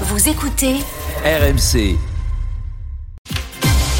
Vous écoutez RMC.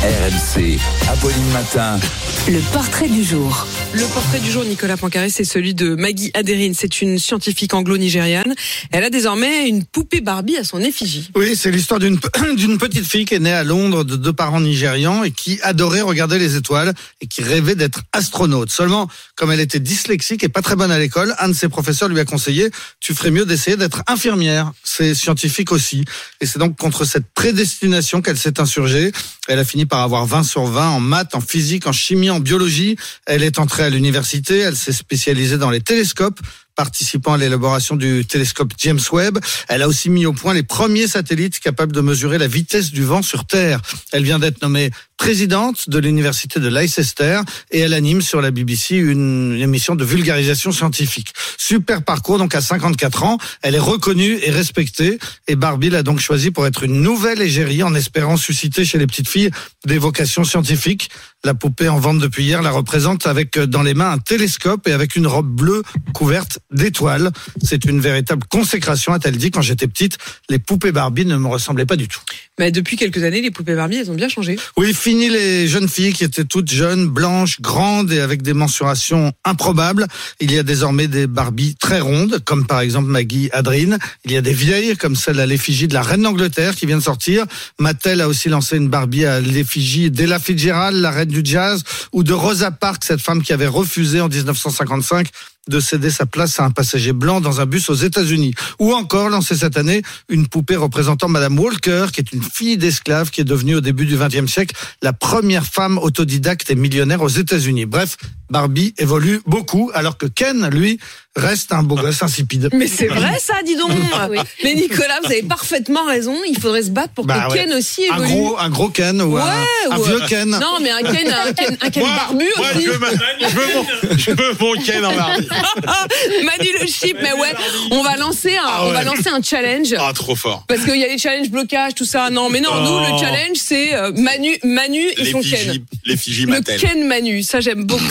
RMC. Apolline Matin. le portrait du jour. Le portrait du jour, Nicolas Poincaré, c'est celui de Maggie Adeline. C'est une scientifique anglo-nigériane. Elle a désormais une poupée Barbie à son effigie. Oui, c'est l'histoire d'une d'une petite fille qui est née à Londres de deux parents nigérians et qui adorait regarder les étoiles et qui rêvait d'être astronaute. Seulement, comme elle était dyslexique et pas très bonne à l'école, un de ses professeurs lui a conseillé tu ferais mieux d'essayer d'être infirmière. C'est scientifique aussi. Et c'est donc contre cette prédestination qu'elle s'est insurgée. Elle a fini par avoir 20 sur 20 en maths, en physique, en chimie, en biologie. Elle est entrée à l'université. Elle s'est spécialisée dans les télescopes participant à l'élaboration du télescope James Webb. Elle a aussi mis au point les premiers satellites capables de mesurer la vitesse du vent sur Terre. Elle vient d'être nommée présidente de l'université de Leicester et elle anime sur la BBC une émission de vulgarisation scientifique. Super parcours, donc à 54 ans, elle est reconnue et respectée et Barbie l'a donc choisi pour être une nouvelle égérie en espérant susciter chez les petites filles des vocations scientifiques. La poupée en vente depuis hier la représente avec euh, dans les mains un télescope et avec une robe bleue couverte d'étoiles. C'est une véritable consécration, a-t-elle dit. Quand j'étais petite, les poupées Barbie ne me ressemblaient pas du tout. Mais depuis quelques années, les poupées Barbie, elles ont bien changé. Oui, fini les jeunes filles qui étaient toutes jeunes, blanches, grandes et avec des mensurations improbables. Il y a désormais des Barbies très rondes, comme par exemple Maggie Adrine. Il y a des vieilles, comme celle à l'effigie de la reine d'Angleterre qui vient de sortir. Mattel a aussi lancé une Barbie à l'effigie d'Ella Fitzgerald, la reine du jazz, ou de Rosa Parks, cette femme qui avait refusé en 1955 de céder sa place à un passager blanc dans un bus aux États-Unis. Ou encore lancé cette année une poupée représentant Madame Walker, qui est une fille d'esclave qui est devenue au début du XXe siècle la première femme autodidacte et millionnaire aux États-Unis. Bref, Barbie évolue beaucoup, alors que Ken, lui, reste un beau gosse insipide. Mais c'est vrai ça, dis donc Mais Nicolas, vous avez parfaitement raison. Il faudrait se battre pour Bah que ouais. Ken aussi Un évolue. gros, un gros Ken ou un, Ouais, un ou- vieux Ken. Non, mais un Ken, un Ken, un Ken Moi, barbu moi, aussi. je veux, ma- je veux mon, je veux mon Ken en Barbie. Manu le chip, mais ouais, on va lancer un, Ah on va lancer un challenge. Ah, trop fort. Parce qu'il y a les challenges blocage, tout ça. Non, mais non, nous, le Oh. challenge, c'est euh, Manu, Manu et son Ken. L'effigie, l'effigie Le. Ken Manu, ça j'aime beaucoup.